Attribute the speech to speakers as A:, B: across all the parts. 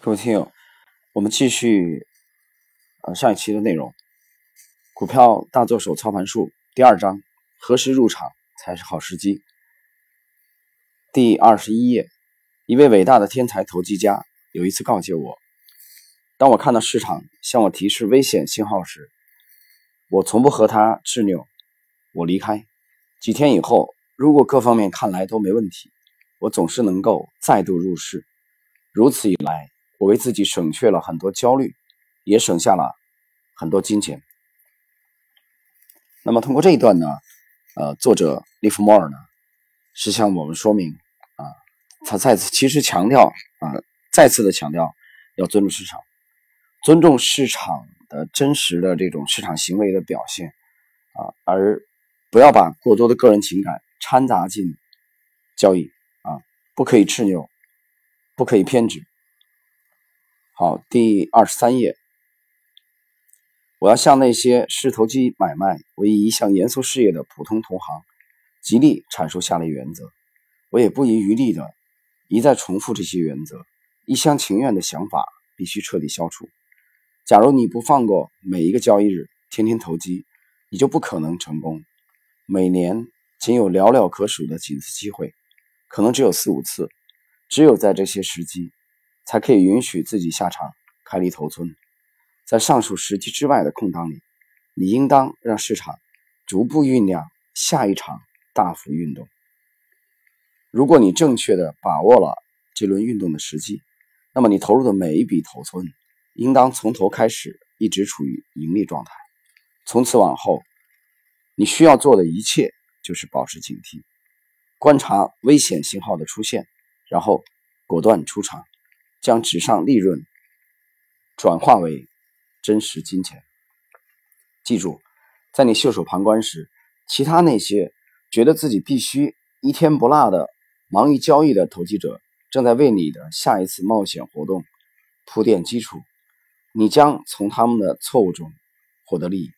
A: 各位听友，我们继续呃上一期的内容，《股票大作手操盘术》第二章：何时入场才是好时机？第二十一页，一位伟大的天才投机家有一次告诫我：当我看到市场向我提示危险信号时，我从不和他执拗，我离开。几天以后，如果各方面看来都没问题，我总是能够再度入市。如此一来，我为自己省去了很多焦虑，也省下了很多金钱。那么，通过这一段呢，呃，作者利弗莫尔呢是向我们说明啊，他再次其实强调啊，再次的强调要尊重市场，尊重市场的真实的这种市场行为的表现啊，而不要把过多的个人情感掺杂进交易啊，不可以执拗，不可以偏执。好，第二十三页，我要向那些视投机买卖为一项严肃事业的普通同行，极力阐述下列原则。我也不遗余力的一再重复这些原则。一厢情愿的想法必须彻底消除。假如你不放过每一个交易日，天天投机，你就不可能成功。每年仅有寥寥可数的几次机会，可能只有四五次，只有在这些时机。才可以允许自己下场开立头寸，在上述时机之外的空档里，你应当让市场逐步酝酿下一场大幅运动。如果你正确的把握了这轮运动的时机，那么你投入的每一笔头寸，应当从头开始一直处于盈利状态。从此往后，你需要做的一切就是保持警惕，观察危险信号的出现，然后果断出场。将纸上利润转化为真实金钱。记住，在你袖手旁观时，其他那些觉得自己必须一天不落的忙于交易的投机者，正在为你的下一次冒险活动铺垫基础。你将从他们的错误中获得利益。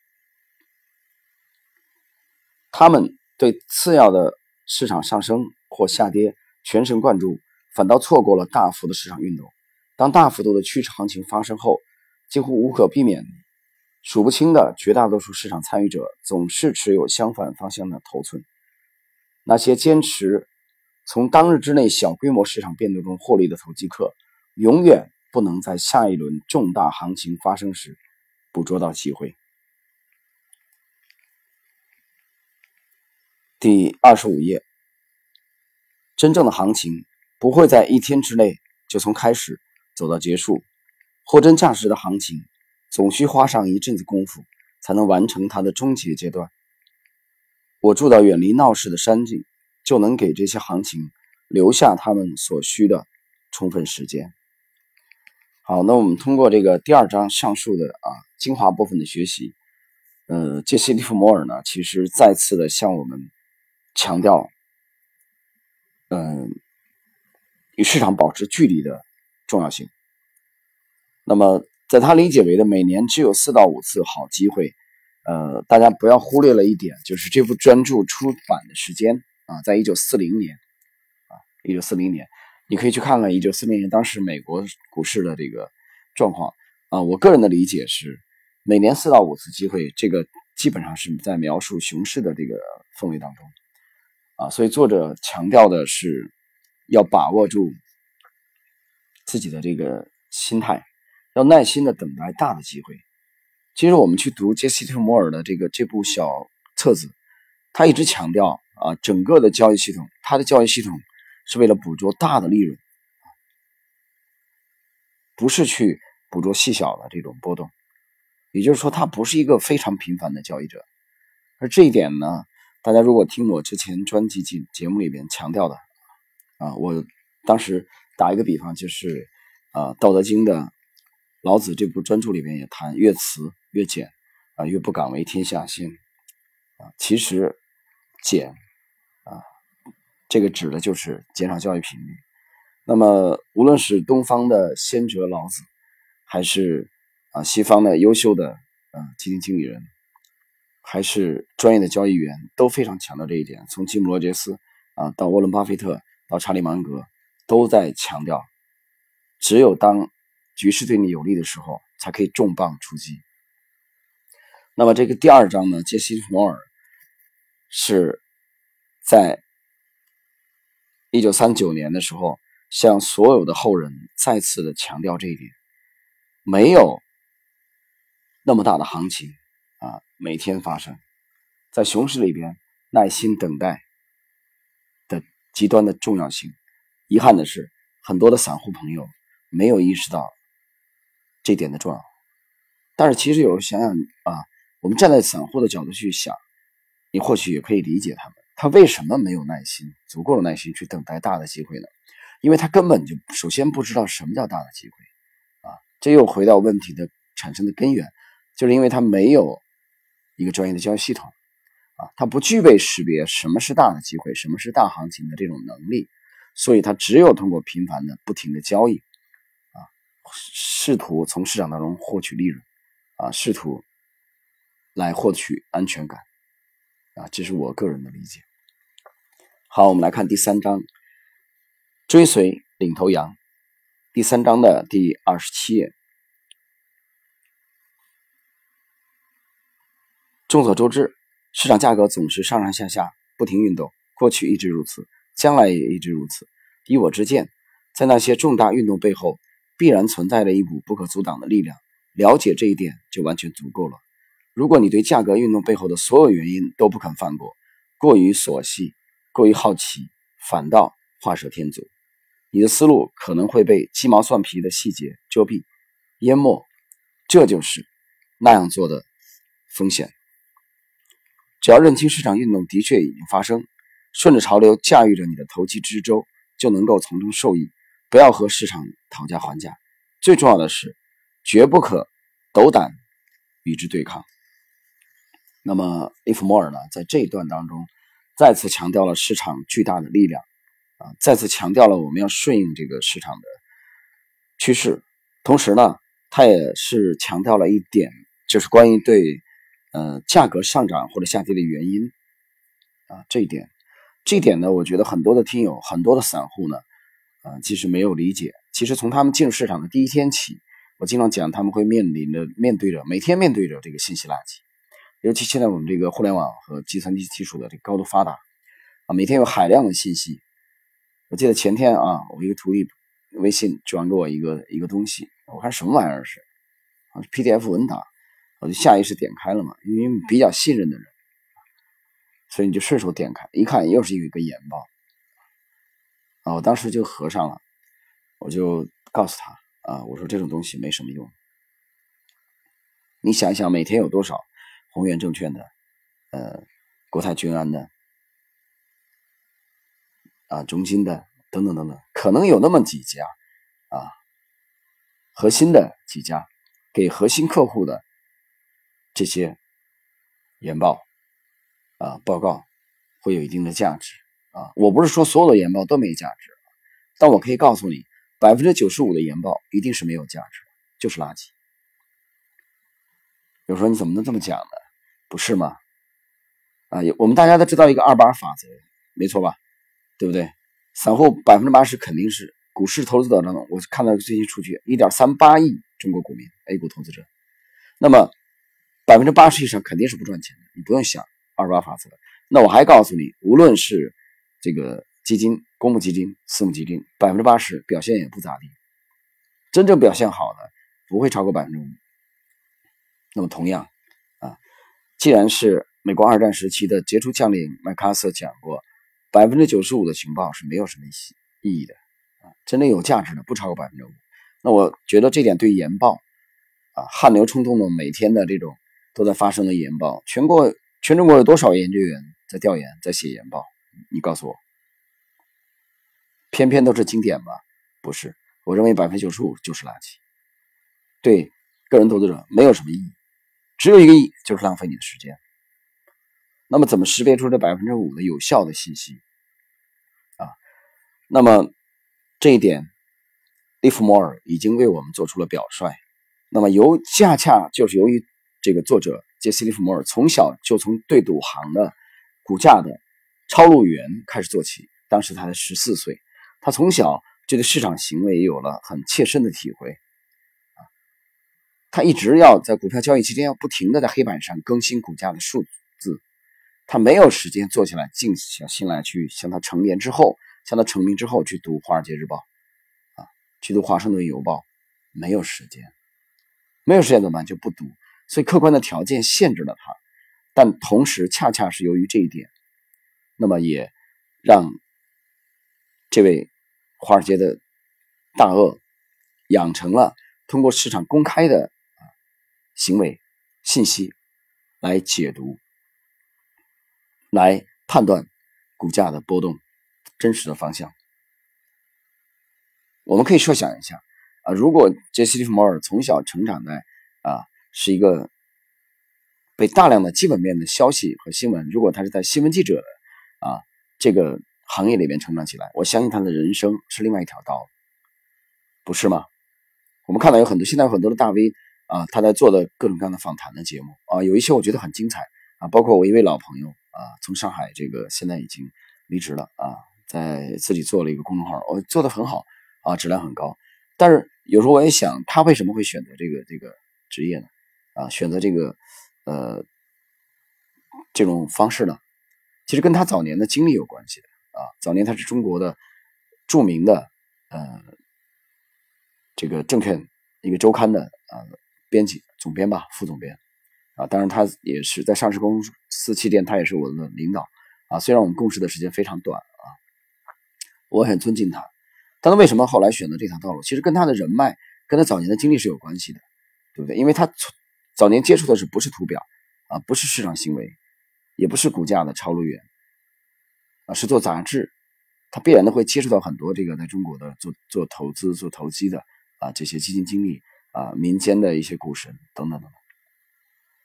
A: 他们对次要的市场上升或下跌全神贯注。反倒错过了大幅的市场运动。当大幅度的趋势行情发生后，几乎无可避免，数不清的绝大多数市场参与者总是持有相反方向的头寸。那些坚持从当日之内小规模市场变动中获利的投机客，永远不能在下一轮重大行情发生时捕捉到机会。第二十五页，真正的行情。不会在一天之内就从开始走到结束，货真价实的行情总需花上一阵子功夫才能完成它的终结阶段。我住到远离闹市的山景，就能给这些行情留下他们所需的充分时间。好，那我们通过这个第二章上述的啊精华部分的学习，呃，杰西·利弗摩尔呢，其实再次的向我们强调，嗯。与市场保持距离的重要性。那么，在他理解为的每年只有四到五次好机会，呃，大家不要忽略了一点，就是这部专著出版的时间啊，在一九四零年啊，一九四零年，你可以去看看一九四零年当时美国股市的这个状况啊。我个人的理解是，每年四到五次机会，这个基本上是在描述熊市的这个氛围当中啊。所以作者强调的是。要把握住自己的这个心态，要耐心的等待大的机会。其实我们去读杰西·特摩尔的这个这部小册子，他一直强调啊，整个的交易系统，他的交易系统是为了捕捉大的利润，不是去捕捉细小的这种波动。也就是说，他不是一个非常频繁的交易者。而这一点呢，大家如果听我之前专辑节节目里边强调的。啊，我当时打一个比方，就是啊，《道德经》的老子这部专著里面也谈，越慈越俭啊，越不敢为天下先啊。其实减啊，这个指的就是减少交易频率。那么，无论是东方的先哲老子，还是啊西方的优秀的啊基金经理人，还是专业的交易员，都非常强调这一点。从吉姆·罗杰斯啊到沃伦·巴菲特。到查理芒格都在强调，只有当局势对你有利的时候，才可以重磅出击。那么这个第二章呢，杰西·摩尔是在一九三九年的时候，向所有的后人再次的强调这一点：没有那么大的行情啊，每天发生在熊市里边，耐心等待的极端的重要性。遗憾的是，很多的散户朋友没有意识到这点的重要。但是，其实有时候想想啊，我们站在散户的角度去想，你或许也可以理解他们，他为什么没有耐心，足够的耐心去等待大的机会呢？因为他根本就首先不知道什么叫大的机会啊。这又回到问题的产生的根源，就是因为他没有一个专业的交易系统啊，他不具备识别什么是大的机会，什么是大行情的这种能力。所以，他只有通过频繁的、不停的交易，啊，试图从市场当中获取利润，啊，试图来获取安全感，啊，这是我个人的理解。好，我们来看第三章，追随领头羊，第三章的第二十七页。众所周知，市场价格总是上上下下不停运动，过去一直如此。将来也一直如此。以我之见，在那些重大运动背后，必然存在着一股不可阻挡的力量。了解这一点就完全足够了。如果你对价格运动背后的所有原因都不肯放过，过于琐细，过于好奇，反倒画蛇添足，你的思路可能会被鸡毛蒜皮的细节遮蔽、淹没。这就是那样做的风险。只要认清市场运动的确已经发生。顺着潮流驾驭着你的投机之舟，就能够从中受益。不要和市场讨价还价，最重要的是，绝不可斗胆与之对抗。那么，利弗莫尔呢，在这一段当中，再次强调了市场巨大的力量，啊，再次强调了我们要顺应这个市场的趋势。同时呢，他也是强调了一点，就是关于对呃价格上涨或者下跌的原因，啊，这一点。这点呢，我觉得很多的听友、很多的散户呢，啊，其实没有理解。其实从他们进入市场的第一天起，我经常讲，他们会面临着、面对着、每天面对着这个信息垃圾。尤其现在我们这个互联网和计算机技术的这高度发达，啊，每天有海量的信息。我记得前天啊，我一个徒弟微信转给我一个一个东西，我看什么玩意儿是，啊，PDF 文档，我就下意识点开了嘛，因为比较信任的人。所以你就顺手点开，一看又是一个研报，啊，我当时就合上了，我就告诉他，啊，我说这种东西没什么用，你想一想，每天有多少宏源证券的，呃，国泰君安的，啊，中金的等等等等，可能有那么几家，啊，核心的几家，给核心客户的这些研报。啊，报告会有一定的价值啊！我不是说所有的研报都没价值，但我可以告诉你，百分之九十五的研报一定是没有价值，就是垃圾。有时候你怎么能这么讲呢？不是吗？啊，我们大家都知道一个二八法则，没错吧？对不对？散户百分之八十肯定是股市投资者当中，我看到最新数据，一点三八亿中国股民 A 股投资者，那么百分之八十以上肯定是不赚钱的，你不用想。二八法则，那我还告诉你，无论是这个基金、公募基金、私募基金，百分之八十表现也不咋地，真正表现好的不会超过百分之五。那么同样啊，既然是美国二战时期的杰出将领麦克阿瑟讲过，百分之九十五的情报是没有什么意义的啊，真正有价值的不超过百分之五。那我觉得这点对研报啊，汗流冲动的每天的这种都在发生的研报，全国。全中国有多少研究员在调研、在写研报？你告诉我，偏偏都是经典吗？不是，我认为百分之九十五就是垃圾，对个人投资者没有什么意义，只有一个意义，就是浪费你的时间。那么，怎么识别出这百分之五的有效的信息？啊，那么这一点，利弗莫尔已经为我们做出了表率。那么，由恰恰就是由于这个作者。杰西·利弗莫尔从小就从对赌行的股价的抄录员开始做起，当时他才十四岁。他从小就对市场行为也有了很切身的体会。他一直要在股票交易期间要不停的在黑板上更新股价的数字，他没有时间坐下来静下心来去向他成年之后，向他成名之后去读《华尔街日报》，啊，去读《华盛顿邮报》，没有时间，没有时间怎么办？就不读。所以客观的条件限制了他，但同时恰恰是由于这一点，那么也让这位华尔街的大鳄养成了通过市场公开的行为信息来解读、来判断股价的波动真实的方向。我们可以设想一下啊，如果杰西·利弗摩尔从小成长在啊。是一个被大量的基本面的消息和新闻，如果他是在新闻记者啊这个行业里面成长起来，我相信他的人生是另外一条道，不是吗？我们看到有很多现在有很多的大 V 啊，他在做的各种各样的访谈的节目啊，有一些我觉得很精彩啊，包括我一位老朋友啊，从上海这个现在已经离职了啊，在自己做了一个公众号，我做的很好啊，质量很高。但是有时候我也想，他为什么会选择这个这个职业呢？啊，选择这个，呃，这种方式呢，其实跟他早年的经历有关系的啊。早年他是中国的著名的呃这个证券一个周刊的呃编辑总编吧，副总编啊。当然他也是在上市公司期间，他也是我的领导啊。虽然我们共事的时间非常短啊，我很尊敬他。但他为什么后来选择这条道路？其实跟他的人脉，跟他早年的经历是有关系的，对不对？因为他从早年接触的是不是图表啊，不是市场行为，也不是股价的抄录员啊，是做杂志，他必然的会接触到很多这个在中国的做做投资、做投机的啊这些基金经理啊，民间的一些股神等等等等，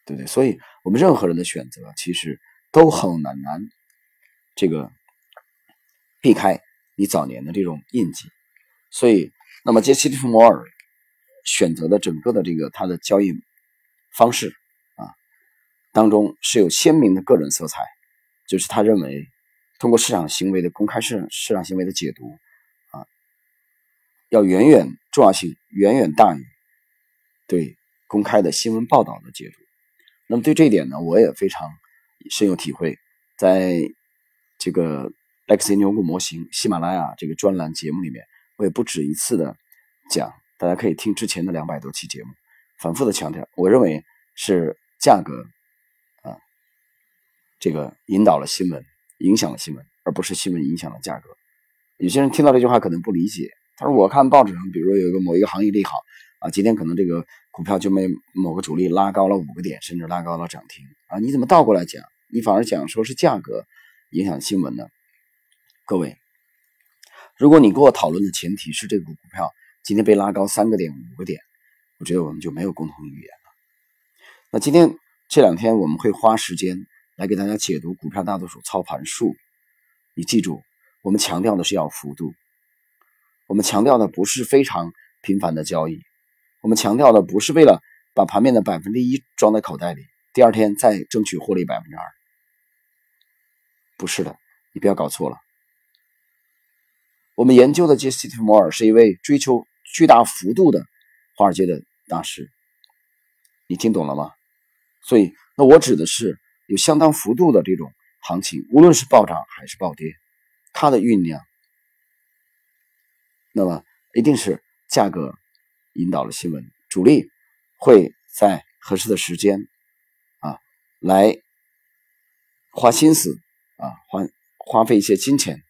A: 对不对？所以我们任何人的选择其实都很难难这个避开你早年的这种印记。所以，那么杰西·利弗摩尔选择的整个的这个他的交易。方式啊，当中是有鲜明的个人色彩，就是他认为通过市场行为的公开市场市场行为的解读啊，要远远重要性远远大于对公开的新闻报道的解读。那么对这一点呢，我也非常深有体会。在这个 X 牛股模型喜马拉雅这个专栏节目里面，我也不止一次的讲，大家可以听之前的两百多期节目。反复的强调，我认为是价格啊，这个引导了新闻，影响了新闻，而不是新闻影响了价格。有些人听到这句话可能不理解，他说：“我看报纸上，比如说有一个某一个行业利好啊，今天可能这个股票就被某个主力拉高了五个点，甚至拉高了涨停啊，你怎么倒过来讲？你反而讲说是价格影响新闻呢？”各位，如果你跟我讨论的前提是这个股票今天被拉高三个点、五个点。我觉得我们就没有共同语言了。那今天这两天我们会花时间来给大家解读股票大多数操盘术。你记住，我们强调的是要幅度，我们强调的不是非常频繁的交易，我们强调的不是为了把盘面的百分之一装在口袋里，第二天再争取获利百分之二。不是的，你不要搞错了。我们研究的杰西·蒂摩尔是一位追求巨大幅度的。华尔街的大师，你听懂了吗？所以，那我指的是有相当幅度的这种行情，无论是暴涨还是暴跌，它的酝酿，那么一定是价格引导了新闻，主力会在合适的时间啊来花心思啊花花费一些金钱，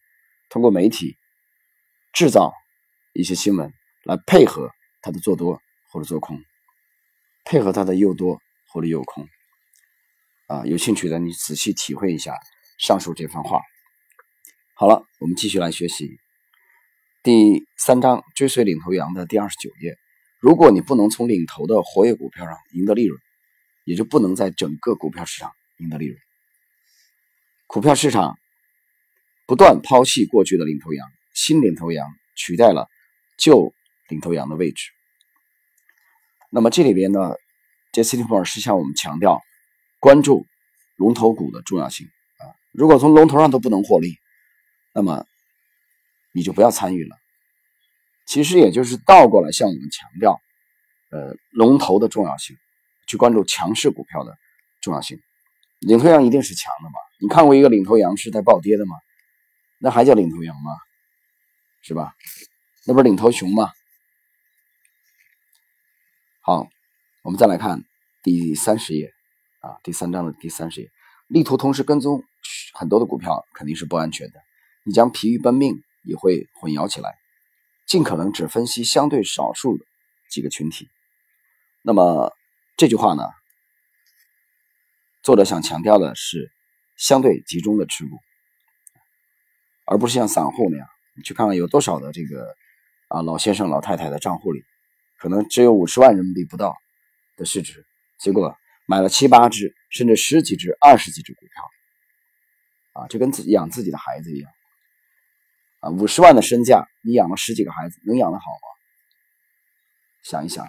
A: 通过媒体制造一些新闻来配合。它的做多或者做空，配合它的诱多或者诱空，啊，有兴趣的你仔细体会一下上述这番话。好了，我们继续来学习第三章追随领头羊的第二十九页。如果你不能从领头的活跃股票上赢得利润，也就不能在整个股票市场赢得利润。股票市场不断抛弃过去的领头羊，新领头羊取代了旧领头羊的位置。那么这里边呢，杰西·利弗尔是向我们强调关注龙头股的重要性啊。如果从龙头上都不能获利，那么你就不要参与了。其实也就是倒过来向我们强调呃龙头的重要性，去关注强势股票的重要性。领头羊一定是强的嘛？你看过一个领头羊是在暴跌的吗？那还叫领头羊吗？是吧？那不是领头熊吗？好，我们再来看第三十页啊，第三章的第三十页，力图同时跟踪很多的股票肯定是不安全的，你将疲于奔命也会混淆起来。尽可能只分析相对少数的几个群体。那么这句话呢？作者想强调的是相对集中的持股，而不是像散户那样。你去看看有多少的这个啊老先生、老太太的账户里，可能只有五十万人民币不到的市值，结果买了七八只，甚至十几只、二十几只股票，啊，就跟自己养自己的孩子一样，啊，五十万的身价，你养了十几个孩子，能养得好吗？想一想，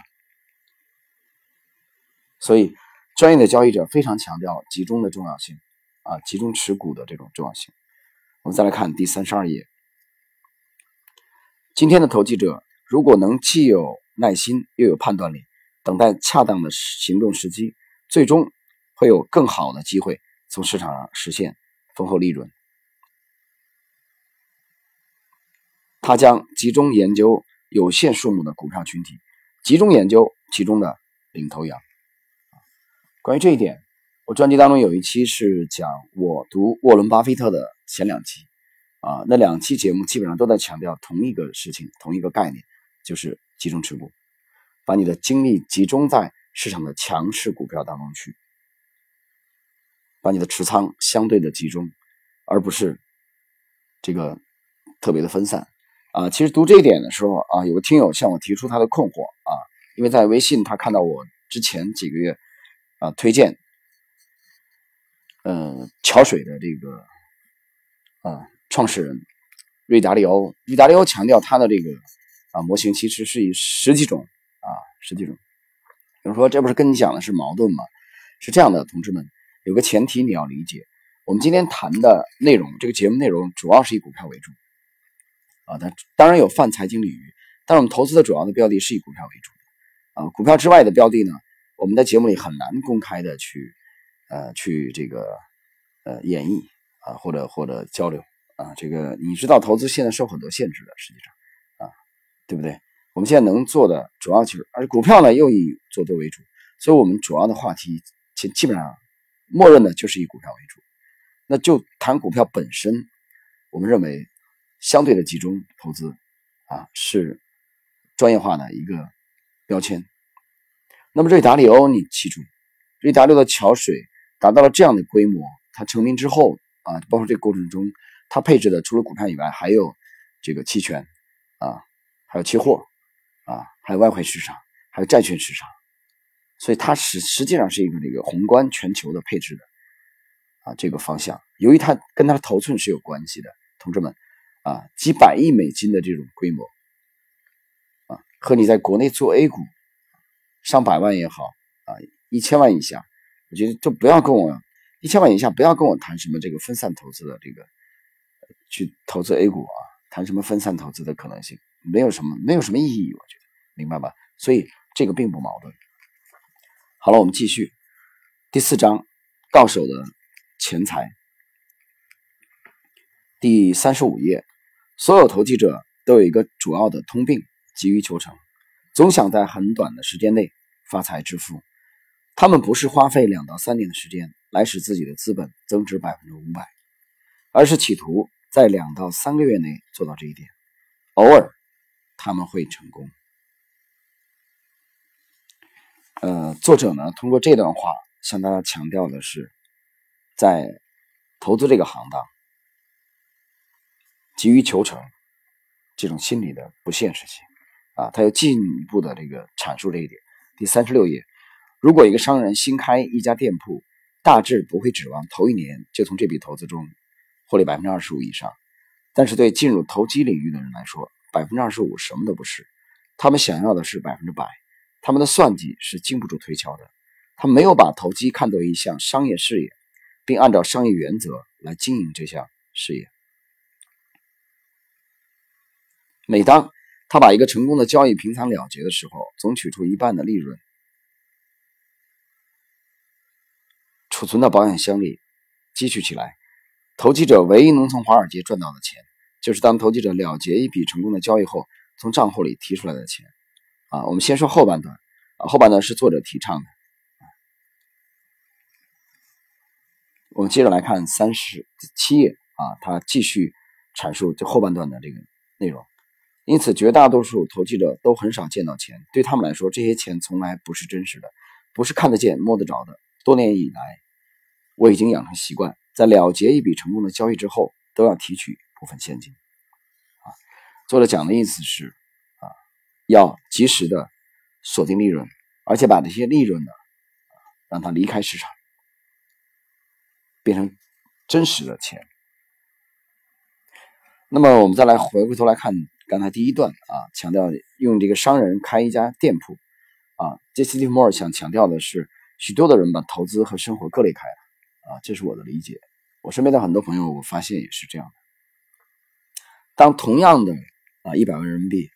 A: 所以。专业的交易者非常强调集中的重要性，啊，集中持股的这种重要性。我们再来看第三十二页。今天的投机者如果能既有耐心又有判断力，等待恰当的行动时机，最终会有更好的机会从市场上实现丰厚利润。他将集中研究有限数目的股票群体，集中研究其中的领头羊。关于这一点，我专辑当中有一期是讲我读沃伦·巴菲特的前两期，啊，那两期节目基本上都在强调同一个事情、同一个概念，就是集中持股，把你的精力集中在市场的强势股票当中去，把你的持仓相对的集中，而不是这个特别的分散。啊，其实读这一点的时候啊，有个听友向我提出他的困惑啊，因为在微信他看到我之前几个月。啊，推荐，嗯，桥水的这个啊创始人瑞达利欧，瑞达利欧强调他的这个啊模型其实是以十几种啊十几种，有人说这不是跟你讲的是矛盾吗？是这样的，同志们，有个前提你要理解，我们今天谈的内容，这个节目内容主要是以股票为主啊，但当然有泛财经领域，但我们投资的主要的标的是以股票为主啊，股票之外的标的呢？我们在节目里很难公开的去，呃，去这个，呃，演绎啊，或者或者交流啊，这个你知道，投资现在受很多限制的，实际上，对不对？我们现在能做的主要就是，而股票呢又以做多为主，所以我们主要的话题基基本上默认的就是以股票为主。那就谈股票本身，我们认为相对的集中投资啊是专业化的一个标签。那么瑞达利欧，你记住，瑞达利欧的桥水达到了这样的规模，它成名之后啊，包括这个过程中，它配置的除了股票以外，还有这个期权啊，还有期货啊，还有外汇市场，还有债券市场，所以它实实际上是一个这个宏观全球的配置的啊这个方向。由于它跟它的头寸是有关系的，同志们啊，几百亿美金的这种规模啊，和你在国内做 A 股。上百万也好啊，一千万以下，我觉得就不要跟我一千万以下不要跟我谈什么这个分散投资的这个去投资 A 股啊，谈什么分散投资的可能性，没有什么没有什么意义，我觉得明白吧？所以这个并不矛盾。好了，我们继续第四章，到手的钱财，第三十五页，所有投机者都有一个主要的通病，急于求成，总想在很短的时间内。发财致富，他们不是花费两到三年的时间来使自己的资本增值百分之五百，而是企图在两到三个月内做到这一点。偶尔他们会成功。呃，作者呢通过这段话向大家强调的是，在投资这个行当，急于求成这种心理的不现实性啊，他又进一步的这个阐述这一点。第三十六页，如果一个商人新开一家店铺，大致不会指望头一年就从这笔投资中获利百分之二十五以上。但是对进入投机领域的人来说，百分之二十五什么都不是，他们想要的是百分之百。他们的算计是经不住推敲的，他没有把投机看作一项商业事业，并按照商业原则来经营这项事业。每当他把一个成功的交易平仓了结的时候，总取出一半的利润，储存到保险箱里，积蓄起来。投机者唯一能从华尔街赚到的钱，就是当投机者了结一笔成功的交易后，从账户里提出来的钱。啊，我们先说后半段，啊，后半段是作者提倡的。我们接着来看三十七页啊，他继续阐述这后半段的这个内容。因此，绝大多数投机者都很少见到钱，对他们来说，这些钱从来不是真实的，不是看得见、摸得着的。多年以来，我已经养成习惯，在了结一笔成功的交易之后，都要提取部分现金。啊，作者讲的意思是，啊，要及时的锁定利润，而且把这些利润呢，让它离开市场，变成真实的钱。那么，我们再来回过头来看。刚才第一段啊，强调用这个商人开一家店铺啊。杰西·利弗莫尔想强调的是，许多的人把投资和生活割裂开了啊，这是我的理解。我身边的很多朋友，我发现也是这样的。当同样的啊一百万人民币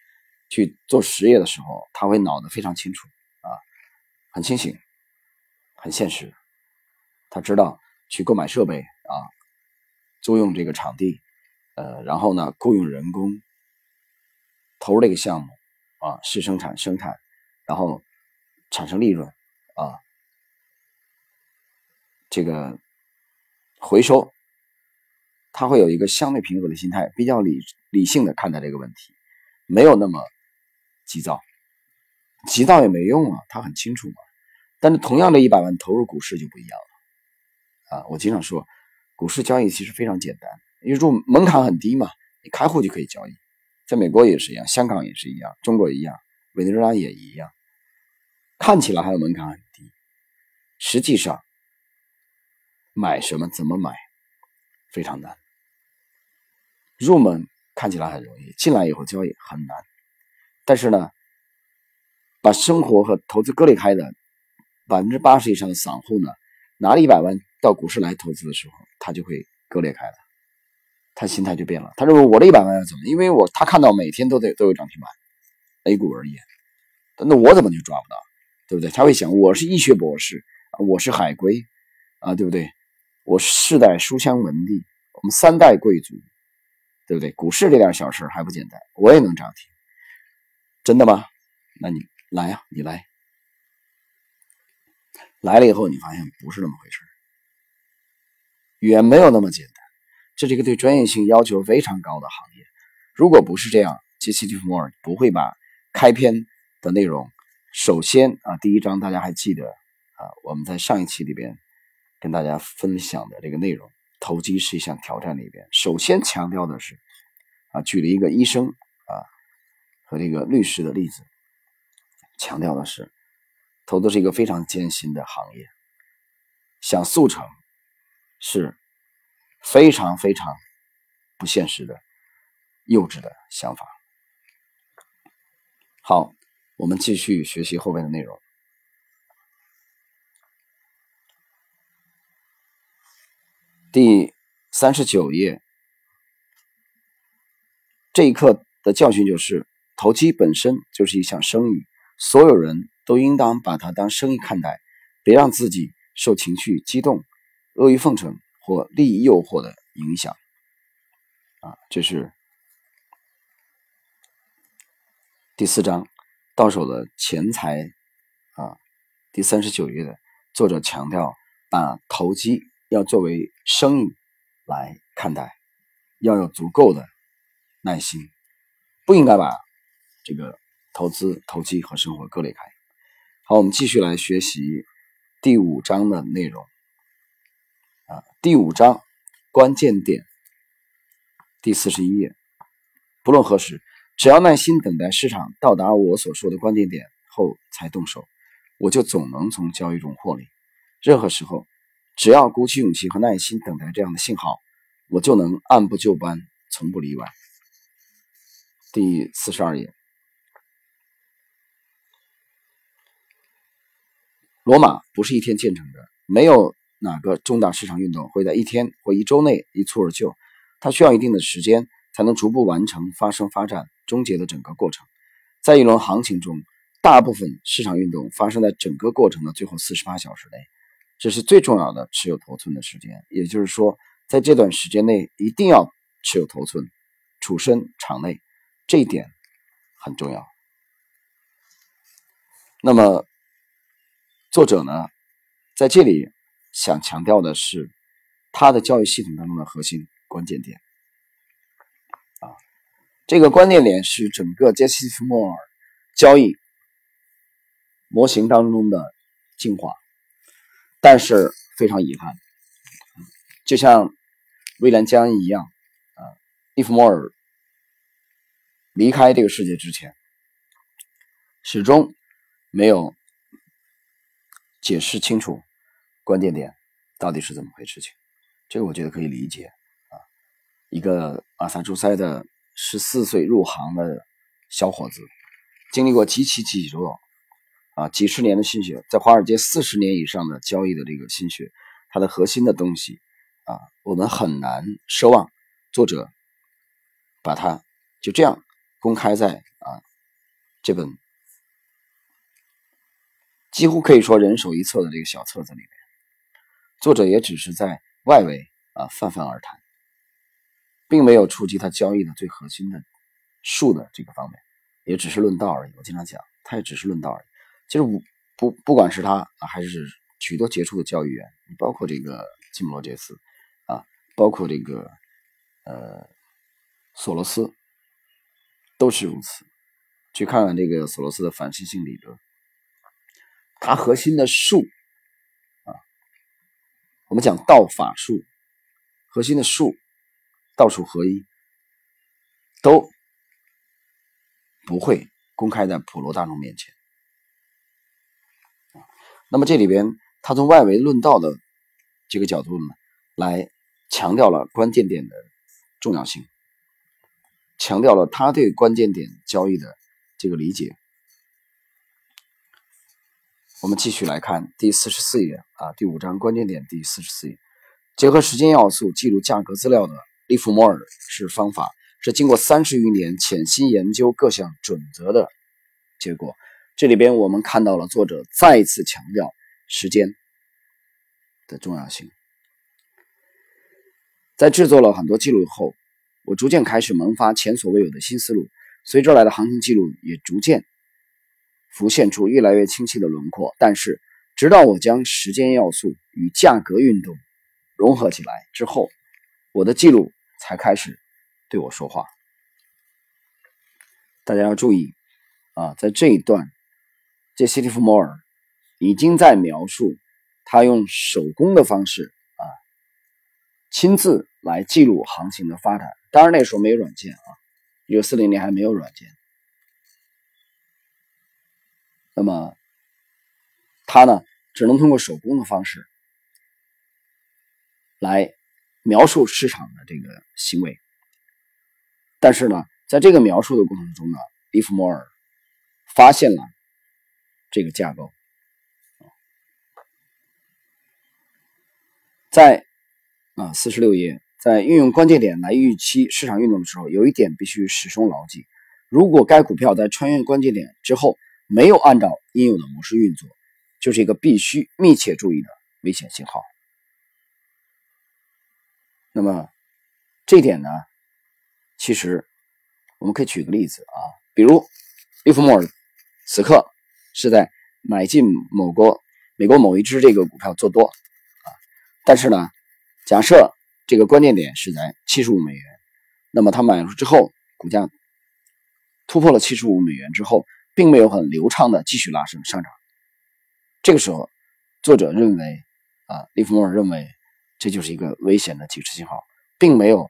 A: 去做实业的时候，他会脑子非常清楚啊，很清醒，很现实。他知道去购买设备啊，租用这个场地，呃，然后呢，雇佣人工。投入这个项目啊，试生产、生产，然后产生利润啊，这个回收，他会有一个相对平和的心态，比较理理性的看待这个问题，没有那么急躁，急躁也没用啊，他很清楚嘛。但是同样的一百万投入股市就不一样了啊，我经常说，股市交易其实非常简单，因为入门槛很低嘛，你开户就可以交易。在美国也是一样，香港也是一样，中国一样，委内瑞拉也一样。看起来还有门槛很低，实际上买什么、怎么买非常难。入门看起来很容易，进来以后交易很难。但是呢，把生活和投资割裂开的百分之八十以上的散户呢，拿了一百万到股市来投资的时候，他就会割裂开了。他心态就变了，他认为我的一百万要怎么？因为我他看到每天都得都有涨停板，A 股而言，那我怎么就抓不到？对不对？他会想，我是医学博士，我是海归啊，对不对？我世代书香门第，我们三代贵族，对不对？股市这点小事还不简单，我也能涨停，真的吗？那你来呀，你来，来了以后你发现不是那么回事，远没有那么简单。这是一个对专业性要求非常高的行业。如果不是这样，杰西·利弗莫尔不会把开篇的内容，首先啊，第一章大家还记得啊，我们在上一期里边跟大家分享的这个内容，投机是一项挑战里边，首先强调的是啊，举了一个医生啊和这个律师的例子，强调的是，投资是一个非常艰辛的行业，想速成是。非常非常不现实的、幼稚的想法。好，我们继续学习后面的内容。第三十九页，这一课的教训就是：投机本身就是一项生意，所有人都应当把它当生意看待，别让自己受情绪激动、阿谀奉承。或利益诱惑的影响，啊，这是第四章到手的钱财啊，第三十九页的作者强调，把投机要作为生意来看待，要有足够的耐心，不应该把这个投资、投机和生活割裂开。好，我们继续来学习第五章的内容。啊第五章关键点，第四十一页。不论何时，只要耐心等待市场到达我所说的关键点后才动手，我就总能从交易中获利。任何时候，只要鼓起勇气和耐心等待这样的信号，我就能按部就班，从不例外。第四十二页。罗马不是一天建成的，没有。哪个重大市场运动会在一天或一周内一蹴而就？它需要一定的时间才能逐步完成、发生、发展。终结的整个过程。在一轮行情中，大部分市场运动发生在整个过程的最后四十八小时内，这是最重要的持有头寸的时间。也就是说，在这段时间内一定要持有头寸，处身场内，这一点很重要。那么，作者呢，在这里想强调的是他的交易系统当中的核心关键点啊。这个关键点是整个杰西·弗莫尔交易模型当中的进化，但是非常遗憾，就像威廉·江一样，啊，利弗莫尔离开这个世界之前，始终没有解释清楚关键点到底是怎么回事情。这个我觉得可以理解啊，一个阿萨朱塞的。十四岁入行的小伙子，经历过极其几多啊几十年的心血，在华尔街四十年以上的交易的这个心血，它的核心的东西啊，我们很难奢望作者把它就这样公开在啊这本几乎可以说人手一册的这个小册子里面。作者也只是在外围啊泛泛而谈。并没有触及他交易的最核心的术的这个方面，也只是论道而已。我经常讲，他也只是论道而已。其实不不管是他，还是许多杰出的教育员，包括这个基姆罗杰斯啊，包括这个呃索罗斯，都是如此。去看看这个索罗斯的反射性理论，它核心的术啊，我们讲道法术，核心的术。道术合一，都不会公开在普罗大众面前。那么这里边，他从外围论道的这个角度呢，来强调了关键点的重要性，强调了他对关键点交易的这个理解。我们继续来看第四十四页啊，第五章关键点第四十四页，结合时间要素记录价格资料的。利弗莫尔是方法，是经过三十余年潜心研究各项准则的结果。这里边我们看到了作者再一次强调时间的重要性。在制作了很多记录后，我逐渐开始萌发前所未有的新思路，随之来的航行记录也逐渐浮现出越来越清晰的轮廓。但是，直到我将时间要素与价格运动融合起来之后，我的记录。才开始对我说话。大家要注意啊，在这一段，杰西·利弗莫尔已经在描述他用手工的方式啊，亲自来记录行情的发展。当然那时候没有软件啊，一九四零年还没有软件。那么他呢，只能通过手工的方式来。描述市场的这个行为，但是呢，在这个描述的过程中呢，利弗莫尔发现了这个架构。在啊四十六页，在运用关键点来预期市场运动的时候，有一点必须始终牢记：如果该股票在穿越关键点之后没有按照应有的模式运作，就是一个必须密切注意的危险信号。那么，这点呢，其实我们可以举个例子啊，比如利弗莫尔此刻是在买进某个美国某一只这个股票做多啊，但是呢，假设这个关键点是在七十五美元，那么他买入之后，股价突破了七十五美元之后，并没有很流畅的继续拉升上涨，这个时候，作者认为啊，利弗莫尔认为。这就是一个危险的警示信号，并没有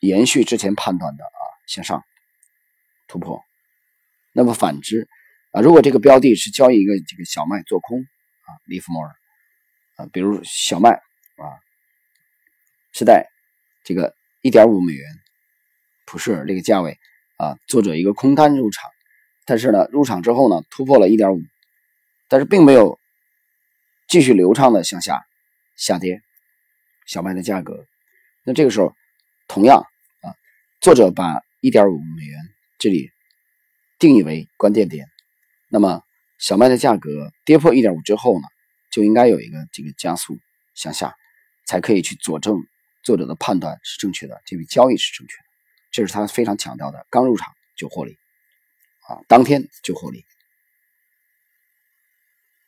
A: 延续之前判断的啊向上突破。那么反之啊，如果这个标的是交易一个这个小麦做空啊，利弗莫尔啊，比如小麦啊是在这个一点五美元普氏尔这个价位啊，作者一个空单入场，但是呢入场之后呢突破了一点五，但是并没有继续流畅的向下下跌。小麦的价格，那这个时候，同样啊，作者把一点五美元这里定义为关键点。那么小麦的价格跌破一点五之后呢，就应该有一个这个加速向下，才可以去佐证作者的判断是正确的，这笔交易是正确的。这是他非常强调的，刚入场就获利啊，当天就获利。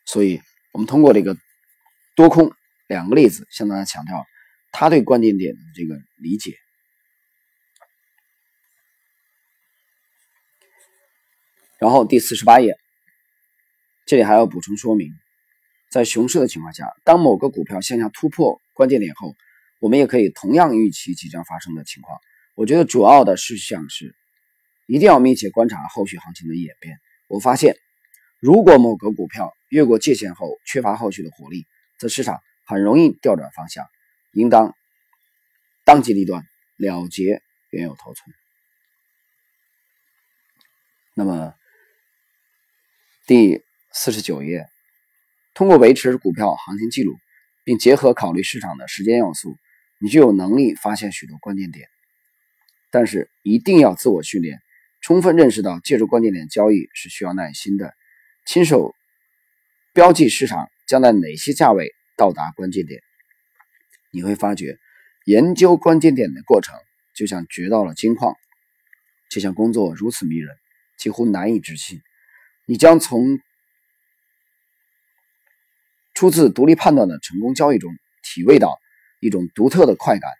A: 所以，我们通过这个多空两个例子，向大家强调他对关键点的这个理解。然后第四十八页，这里还要补充说明，在熊市的情况下，当某个股票向下突破关键点后，我们也可以同样预期即将发生的情况。我觉得主要的事项是，一定要密切观察后续行情的演变。我发现，如果某个股票越过界限后缺乏后续的活力，则市场很容易调转方向，应当当机立断了结原有头寸。那么。第四十九页，通过维持股票行情记录，并结合考虑市场的时间要素，你就有能力发现许多关键点。但是一定要自我训练，充分认识到借助关键点交易是需要耐心的。亲手标记市场将在哪些价位到达关键点，你会发觉，研究关键点的过程就像掘到了金矿。这项工作如此迷人，几乎难以置信。你将从出自独立判断的成功交易中体味到一种独特的快感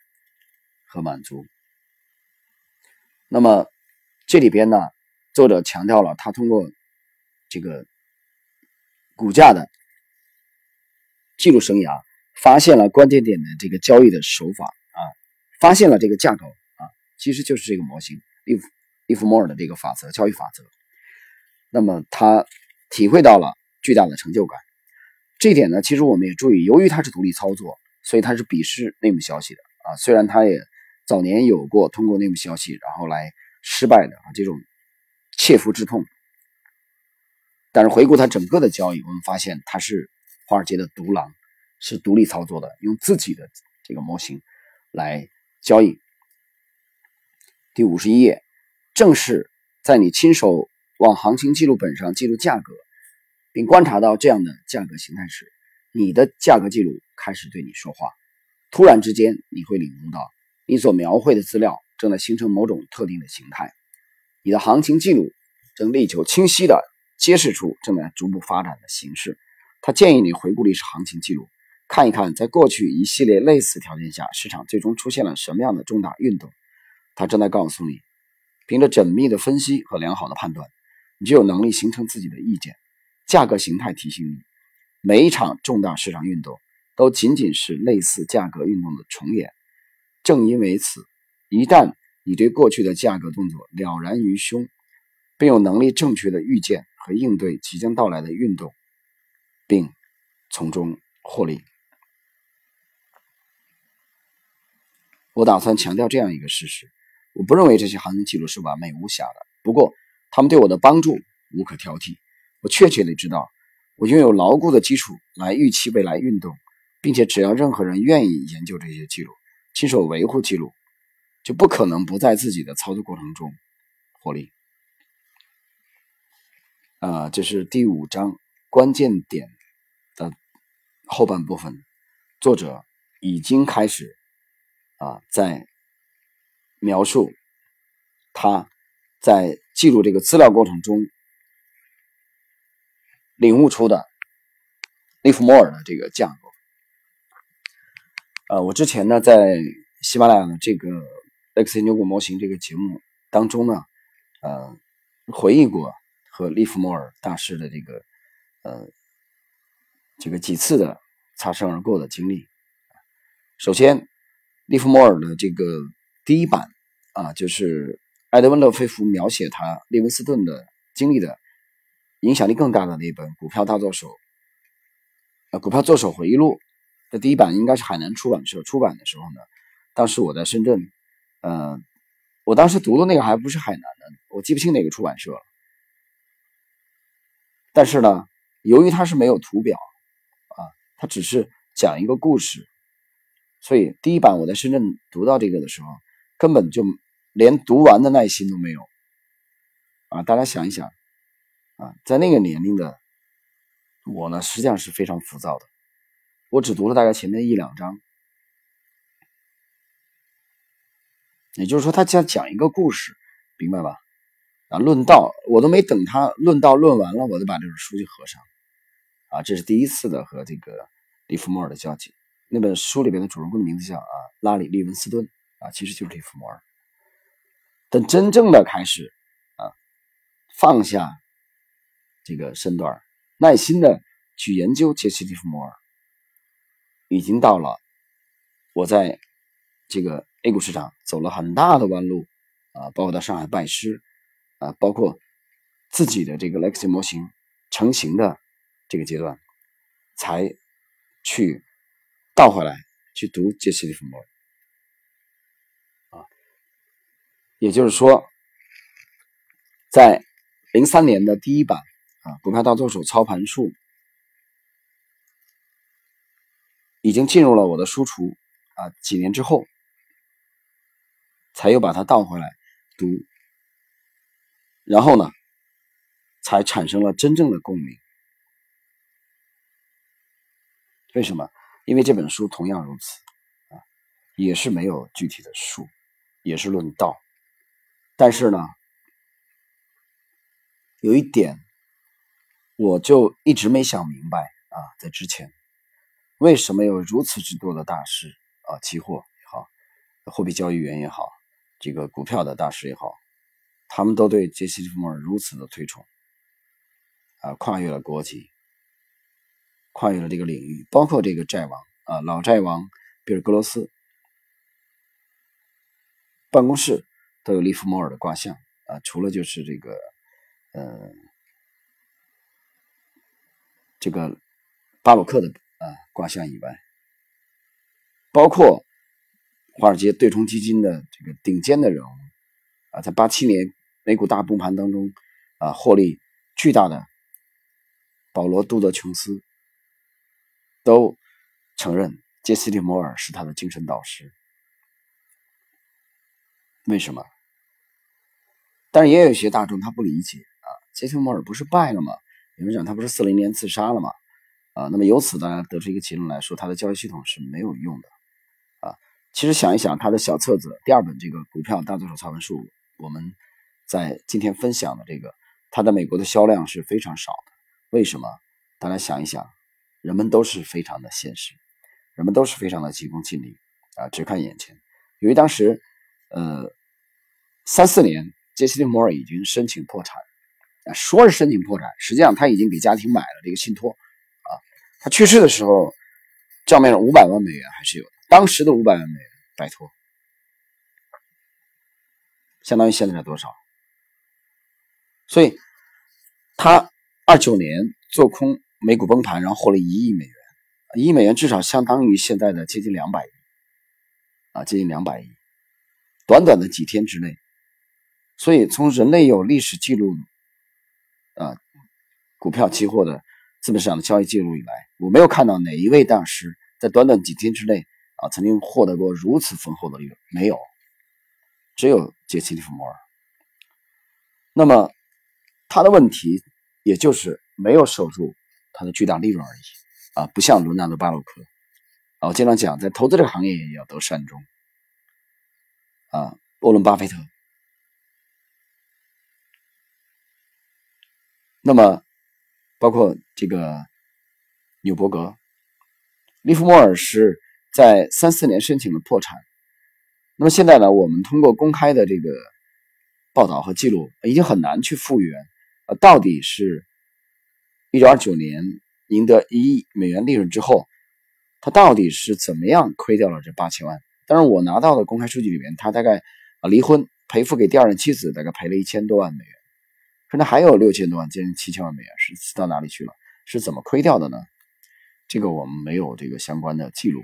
A: 和满足。那么这里边呢，作者强调了他通过这个股价的记录生涯，发现了关键点的这个交易的手法啊，发现了这个架构啊，其实就是这个模型利弗利弗莫尔的这个法则交易法则。那么他体会到了巨大的成就感，这一点呢，其实我们也注意，由于他是独立操作，所以他是鄙视内幕消息的啊。虽然他也早年有过通过内幕消息然后来失败的啊这种切肤之痛，但是回顾他整个的交易，我们发现他是华尔街的独狼，是独立操作的，用自己的这个模型来交易。第五十一页，正是在你亲手。往行情记录本上记录价格，并观察到这样的价格形态时，你的价格记录开始对你说话。突然之间，你会领悟到，你所描绘的资料正在形成某种特定的形态。你的行情记录正力求清晰地揭示出正在逐步发展的形式。他建议你回顾历史行情记录，看一看在过去一系列类似条件下，市场最终出现了什么样的重大运动。他正在告诉你，凭着缜密的分析和良好的判断。你就有能力形成自己的意见。价格形态提醒你，每一场重大市场运动都仅仅是类似价格运动的重演。正因为此，一旦你对过去的价格动作了然于胸，并有能力正确的预见和应对即将到来的运动，并从中获利，我打算强调这样一个事实：我不认为这些行情记录是完美无瑕的。不过，他们对我的帮助无可挑剔。确切地知道，我拥有牢固的基础来预期未来运动，并且只要任何人愿意研究这些记录，亲手维护记录，就不可能不在自己的操作过程中获利。啊，这是第五章关键点的后半部分，作者已经开始啊，在描述他。在记录这个资料过程中，领悟出的利弗莫尔的这个架构。呃，我之前呢在喜马拉雅的这个 X 研究股模型这个节目当中呢，呃，回忆过和利弗莫尔大师的这个呃这个几次的擦身而过的经历。首先，利弗莫尔的这个第一版啊，就是。埃德温·勒菲弗描写他利文斯顿的经历的影响力更大的那本《股票大作手》呃，《股票作手回忆录》的第一版应该是海南出版社出版的时候呢。当时我在深圳，呃，我当时读的那个还不是海南的，我记不清哪个出版社了。但是呢，由于它是没有图表啊，它只是讲一个故事，所以第一版我在深圳读到这个的时候，根本就。连读完的耐心都没有，啊，大家想一想啊，在那个年龄的我呢，实际上是非常浮躁的。我只读了大概前面一两章，也就是说，他讲讲一个故事，明白吧？啊，论道，我都没等他论道论完了，我就把这本书就合上。啊，这是第一次的和这个利弗莫尔的交集。那本书里边的主人公的名字叫啊拉里利文斯顿啊，其实就是利弗莫尔。等真正的开始啊，放下这个身段，耐心的去研究杰西·利弗莫尔。已经到了，我在这个 A 股市场走了很大的弯路啊，包括到上海拜师啊，包括自己的这个 Lexi 模型成型的这个阶段，才去倒回来去读杰西·利弗莫尔啊，也就是说，在零三年的第一版啊《股票大作手操盘术》。已经进入了我的书橱啊，几年之后，才又把它倒回来读，然后呢，才产生了真正的共鸣。为什么？因为这本书同样如此啊，也是没有具体的数，也是论道，但是呢，有一点，我就一直没想明白啊，在之前。为什么有如此之多的大师啊？期货也好，货币交易员也好，这个股票的大师也好，他们都对杰西·利弗莫尔如此的推崇啊，跨越了国籍，跨越了这个领域，包括这个债王啊，老债王比尔·格罗斯办公室都有利弗莫尔的卦象啊，除了就是这个，呃，这个巴鲁克的。啊，卦象以外，包括华尔街对冲基金的这个顶尖的人物啊，在八七年美股大崩盘当中啊，获利巨大的保罗·杜德琼斯都承认杰西·利摩尔是他的精神导师。为什么？但是也有一些大众他不理解啊，杰西·摩尔不是败了吗？有人讲他不是四零年自杀了吗？啊，那么由此大家得出一个结论来说，他的交易系统是没有用的。啊，其实想一想，他的小册子第二本这个股票大作手操盘术，我们在今天分享的这个，它在美国的销量是非常少的。为什么？大家想一想，人们都是非常的现实，人们都是非常的急功近利啊，只看眼前。由于当时，呃，三四年，杰西·利摩尔已经申请破产，说是申请破产，实际上他已经给家庭买了这个信托。啊他去世的时候，账面上五百万美元还是有的。当时的五百万美元，拜托，相当于现在的多少？所以，他二九年做空美股崩盘，然后获了一亿美元，一亿美元至少相当于现在的接近两百亿，啊，接近两百亿。短短的几天之内，所以从人类有历史记录，啊，股票期货的。资本市场的交易记录以来，我没有看到哪一位大师在短短几天之内啊，曾经获得过如此丰厚的利润。没有，只有杰西·利弗莫尔。那么他的问题，也就是没有守住他的巨大利润而已啊，不像伦纳德·巴洛克啊。我经常讲，在投资这个行业也要得善终啊。沃伦·巴菲特，那么。包括这个纽伯格、利弗莫尔是在三四年申请了破产。那么现在呢，我们通过公开的这个报道和记录，已经很难去复原。呃，到底是一九二九年赢得一亿美元利润之后，他到底是怎么样亏掉了这八千万？当然，我拿到的公开数据里面，他大概啊离婚赔付给第二任妻子，大概赔了一千多万美元。可能还有六千多万，接近七千万美元是到哪里去了？是怎么亏掉的呢？这个我们没有这个相关的记录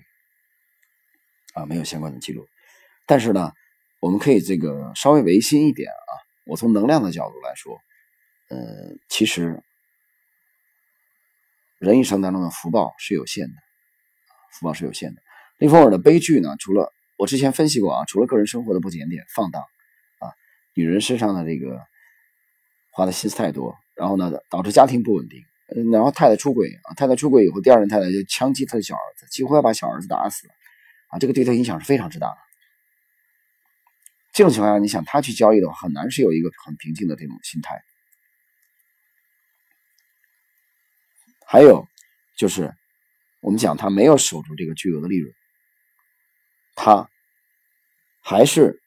A: 啊，没有相关的记录。但是呢，我们可以这个稍微违心一点啊。我从能量的角度来说，呃，其实人一生当中的福报是有限的，福报是有限的。利弗尔的悲剧呢，除了我之前分析过啊，除了个人生活的不检点、放荡啊，女人身上的这个。花的心思太多，然后呢导致家庭不稳定，然后太太出轨啊，太太出轨以后，第二任太太就枪击他的小儿子，几乎要把小儿子打死啊，这个对他影响是非常之大的。这种情况下，你想他去交易的话，很难是有一个很平静的这种心态。还有就是，我们讲他没有守住这个巨额的利润，他还是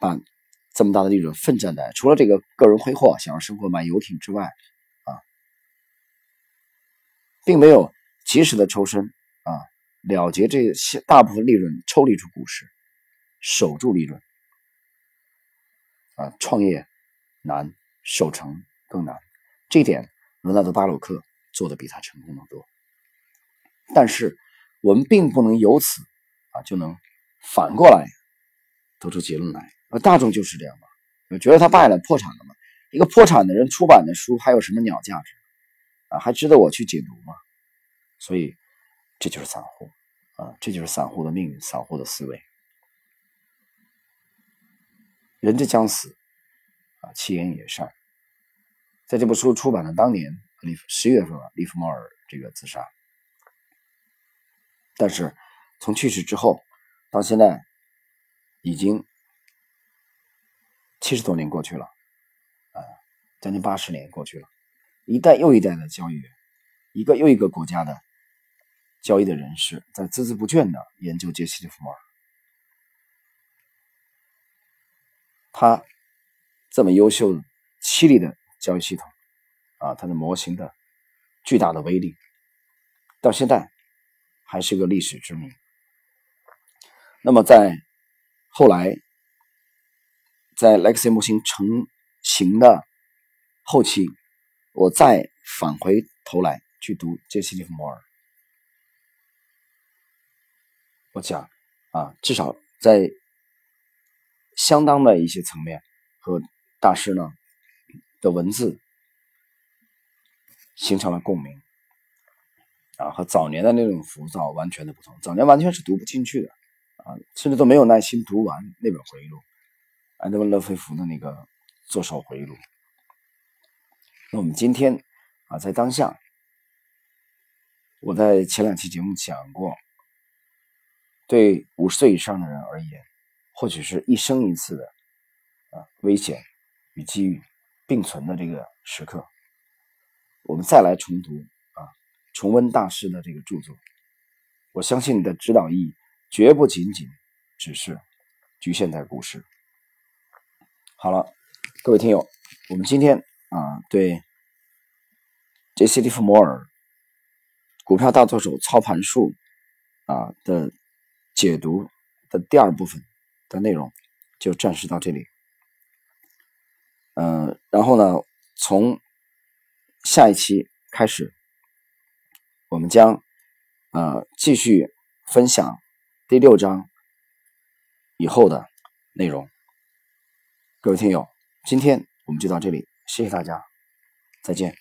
A: 把这么大的利润奋战在除了这个个人挥霍、想要生活、买游艇之外，啊，并没有及时的抽身啊，了结这些大部分利润，抽离出股市，守住利润。啊，创业难，守成更难。这一点，罗纳德·巴鲁克做的比他成功的多。但是，我们并不能由此啊就能反过来得出结论来。而大众就是这样吧？觉得他败了，破产了嘛？一个破产的人出版的书还有什么鸟价值啊？还值得我去解读吗？所以，这就是散户啊，这就是散户的命运，散户的思维。人之将死，啊，其言也善。在这部书出版的当年，利十月份，利弗莫尔这个自杀。但是从去世之后到现在，已经七十多年过去了，啊，将近八十年过去了，一代又一代的交易员，一个又一个国家的交易的人士，在孜孜不倦的研究杰西·利弗莫尔。他这么优秀、犀利的交易系统啊，他的模型的巨大的威力，到现在还是个历史之谜。那么在后来，在 Lexi 模型成型的后期，我再返回头来去读杰西·利弗莫尔，我讲啊，至少在。相当的一些层面和大师呢的文字形成了共鸣啊，和早年的那种浮躁完全的不同。早年完全是读不进去的啊，甚至都没有耐心读完那本回忆录，安德温·勒菲弗的那个作手回忆录。那我们今天啊，在当下，我在前两期节目讲过，对五十岁以上的人而言。或许是一生一次的啊危险与机遇并存的这个时刻，我们再来重读啊重温大师的这个著作，我相信你的指导意义绝不仅仅只是局限在股市。好了，各位听友，我们今天啊对杰西·利弗摩尔《股票大作手操盘术》啊的解读的第二部分。的内容就暂时到这里，嗯，然后呢，从下一期开始，我们将呃继续分享第六章以后的内容。各位听友，今天我们就到这里，谢谢大家，再见。